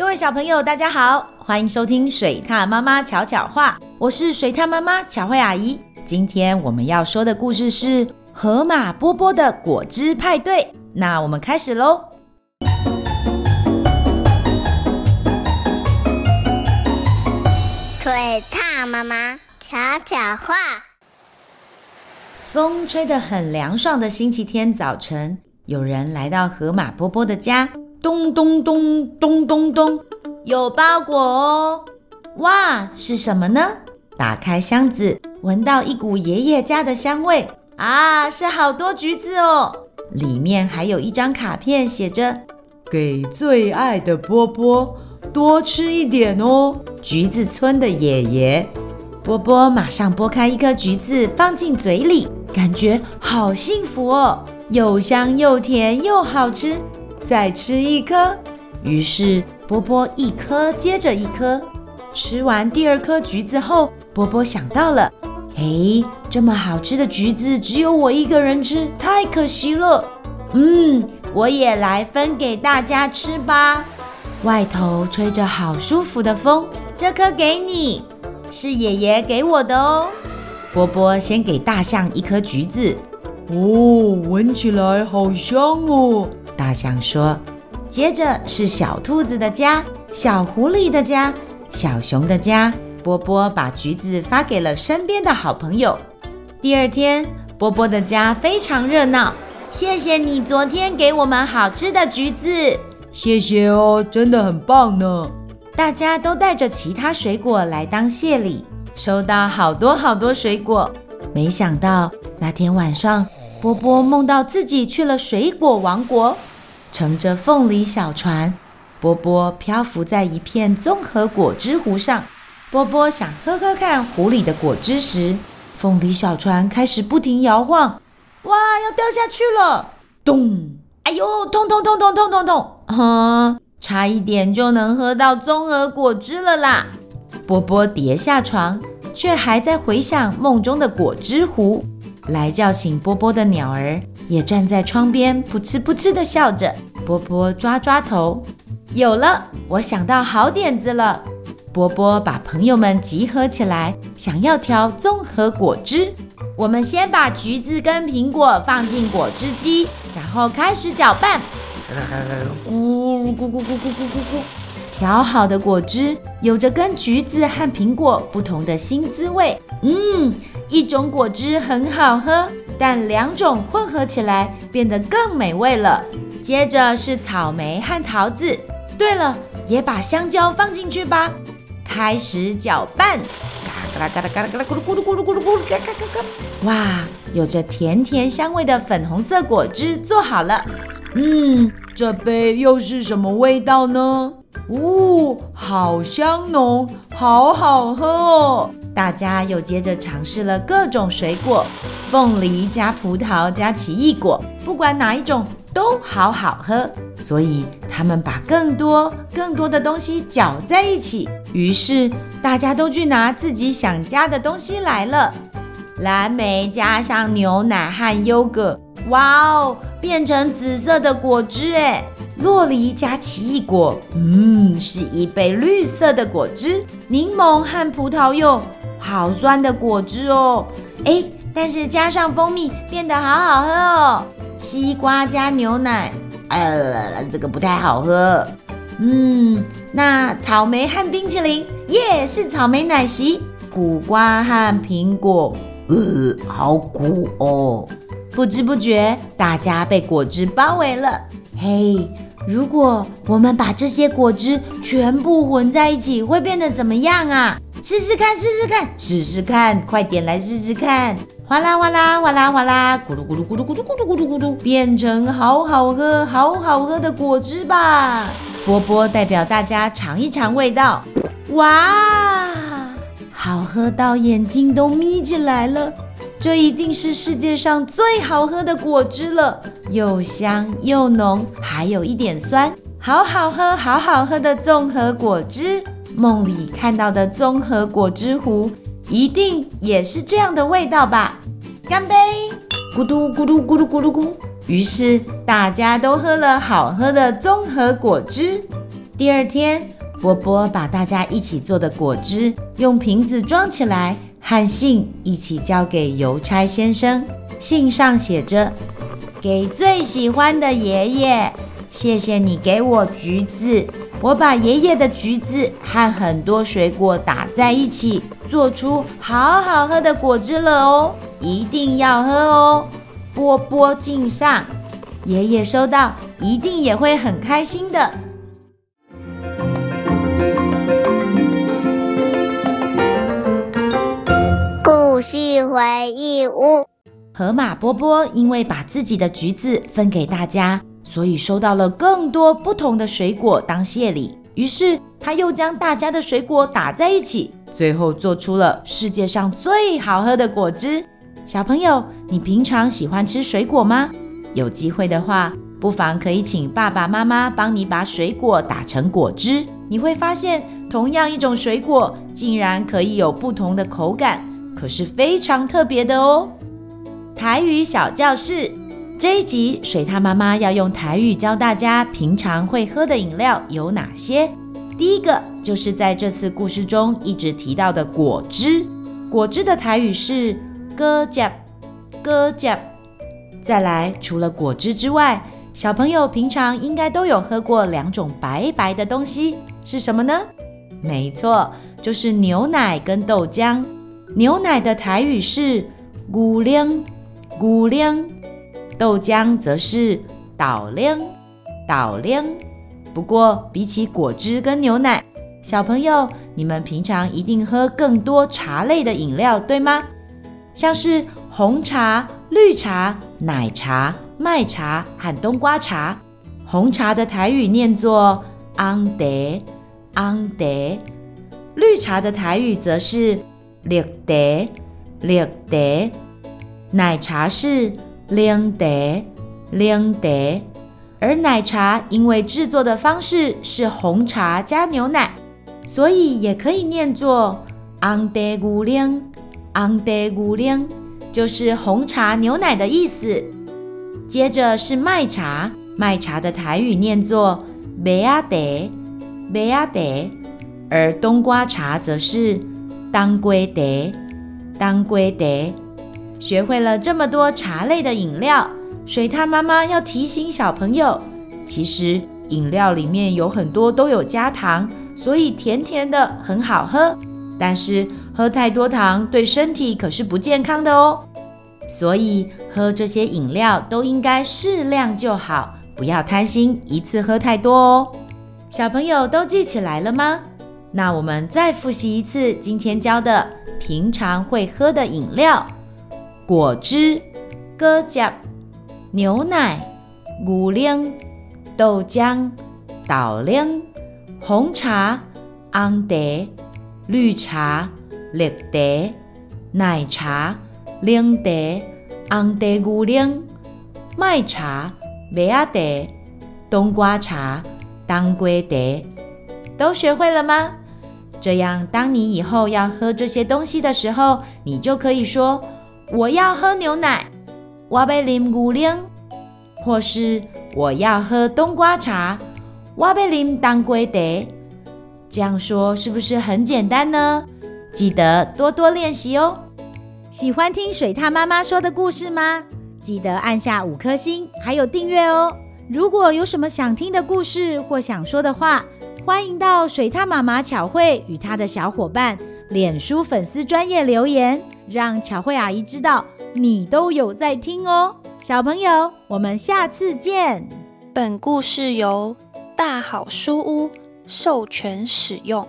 各位小朋友，大家好，欢迎收听水獭妈妈巧巧话，我是水獭妈妈巧慧阿姨。今天我们要说的故事是河马波波的果汁派对。那我们开始喽。水獭妈妈巧巧话。风吹得很凉爽的星期天早晨，有人来到河马波波的家。咚咚咚咚咚咚，有包裹哦！哇，是什么呢？打开箱子，闻到一股爷爷家的香味啊，是好多橘子哦！里面还有一张卡片，写着“给最爱的波波多吃一点哦”。橘子村的爷爷，波波马上剥开一颗橘子，放进嘴里，感觉好幸福哦，又香又甜又好吃。再吃一颗，于是波波一颗接着一颗。吃完第二颗橘子后，波波想到了：哎，这么好吃的橘子只有我一个人吃，太可惜了。嗯，我也来分给大家吃吧。外头吹着好舒服的风，这颗给你，是爷爷给我的哦。波波先给大象一颗橘子，哦，闻起来好香哦。大象说：“接着是小兔子的家、小狐狸的家、小熊的家。”波波把橘子发给了身边的好朋友。第二天，波波的家非常热闹。谢谢你昨天给我们好吃的橘子，谢谢哦，真的很棒呢。大家都带着其他水果来当谢礼，收到好多好多水果。没想到那天晚上，波波梦到自己去了水果王国。乘着凤梨小船，波波漂浮在一片综合果汁湖上。波波想喝喝看湖里的果汁时，凤梨小船开始不停摇晃，哇，要掉下去了！咚！哎呦，痛痛痛痛痛痛痛！哼，差一点就能喝到综合果汁了啦！波波跌下床，却还在回想梦中的果汁湖。来叫醒波波的鸟儿也站在窗边，扑哧扑哧地笑着。波波抓抓头，有了，我想到好点子了。波波把朋友们集合起来，想要调综合果汁。我们先把橘子跟苹果放进果汁机，然后开始搅拌。咕咕咕咕咕咕咕咕，调好的果汁有着跟橘子和苹果不同的新滋味。嗯。一种果汁很好喝，但两种混合起来变得更美味了。接着是草莓和桃子。对了，也把香蕉放进去吧。开始搅拌，嘎啦嘎啦嘎啦嘎啦咕噜咕噜咕噜咕噜咕噜嘎嘎嘎嘎。哇，有着甜甜香味的粉红色果汁做好了。嗯，这杯又是什么味道呢？哦，好香浓，好好喝哦。大家又接着尝试了各种水果，凤梨加葡萄加奇异果，不管哪一种都好好喝。所以他们把更多更多的东西搅在一起，于是大家都去拿自己想加的东西来了。蓝莓加上牛奶和优格，哇哦，变成紫色的果汁诶。洛梨加奇异果，嗯，是一杯绿色的果汁。柠檬和葡萄柚。好酸的果汁哦，哎，但是加上蜂蜜变得好好喝哦。西瓜加牛奶，呃，这个不太好喝。嗯，那草莓和冰淇淋，耶，是草莓奶昔。苦瓜和苹果，呃，好苦哦。不知不觉，大家被果汁包围了。嘿，如果我们把这些果汁全部混在一起，会变得怎么样啊？试试看，试试看，试试看，快点来试试看！哗啦哗啦哗啦哗啦，咕噜咕噜咕噜咕噜咕噜咕噜咕噜，变成好好喝、好好喝的果汁吧！波波代表大家尝一尝味道，哇，好喝到眼睛都眯起来了！这一定是世界上最好喝的果汁了，又香又浓，还有一点酸，好好喝、好好喝的综合果汁。梦里看到的综合果汁壶，一定也是这样的味道吧？干杯！咕嘟咕嘟咕嘟咕嘟咕。于是大家都喝了好喝的综合果汁。第二天，波波把大家一起做的果汁用瓶子装起来，和信一起交给邮差先生。信上写着：“给最喜欢的爷爷，谢谢你给我橘子。我把爷爷的橘子和很多水果打在一起，做出好好喝的果汁了哦，一定要喝哦。”波波敬上，爷爷收到一定也会很开心的。回忆屋，河马波波因为把自己的橘子分给大家，所以收到了更多不同的水果当谢礼。于是他又将大家的水果打在一起，最后做出了世界上最好喝的果汁。小朋友，你平常喜欢吃水果吗？有机会的话，不妨可以请爸爸妈妈帮你把水果打成果汁。你会发现，同样一种水果，竟然可以有不同的口感。可是非常特别的哦！台语小教室这一集，水獭妈妈要用台语教大家平常会喝的饮料有哪些。第一个就是在这次故事中一直提到的果汁，果汁的台语是果汁，果汁。再来，除了果汁之外，小朋友平常应该都有喝过两种白白的东西，是什么呢？没错，就是牛奶跟豆浆。牛奶的台语是牛奶，牛奶；豆浆则是豆奶，豆奶。不过，比起果汁跟牛奶，小朋友，你们平常一定喝更多茶类的饮料，对吗？像是红茶、绿茶、奶茶、麦茶和冬瓜茶。红茶的台语念作红茶，红茶；绿茶的台语则是绿茶，绿茶，奶茶是冷茶，冷茶，而奶茶因为制作的方式是红茶加牛奶，所以也可以念作红茶牛奶，红茶牛奶，就是红茶牛奶的意思。接着是麦茶，麦茶的台语念作麦仔茶，麦仔茶，而冬瓜茶则是。当归茶，当归茶，学会了这么多茶类的饮料，水獭妈妈要提醒小朋友，其实饮料里面有很多都有加糖，所以甜甜的很好喝。但是喝太多糖对身体可是不健康的哦，所以喝这些饮料都应该适量就好，不要贪心一次喝太多哦。小朋友都记起来了吗？那我们再复习一次今天教的平常会喝的饮料：果汁、果汁、牛奶、牛奶、豆浆、豆奶、红茶、红茶、绿茶、绿茶、奶茶、冷茶、红茶牛奶、麦茶、麦仔茶、冬瓜茶、当归茶，都学会了吗？这样，当你以后要喝这些东西的时候，你就可以说：“我要喝牛奶，我要喝牛奶；或是我要喝冬瓜茶，我要喝当归茶。”这样说是不是很简单呢？记得多多练习哦。喜欢听水獭妈妈说的故事吗？记得按下五颗星，还有订阅哦。如果有什么想听的故事或想说的话，欢迎到水獭妈妈巧慧与她的小伙伴脸书粉丝专业留言，让巧慧阿姨知道你都有在听哦。小朋友，我们下次见。本故事由大好书屋授权使用。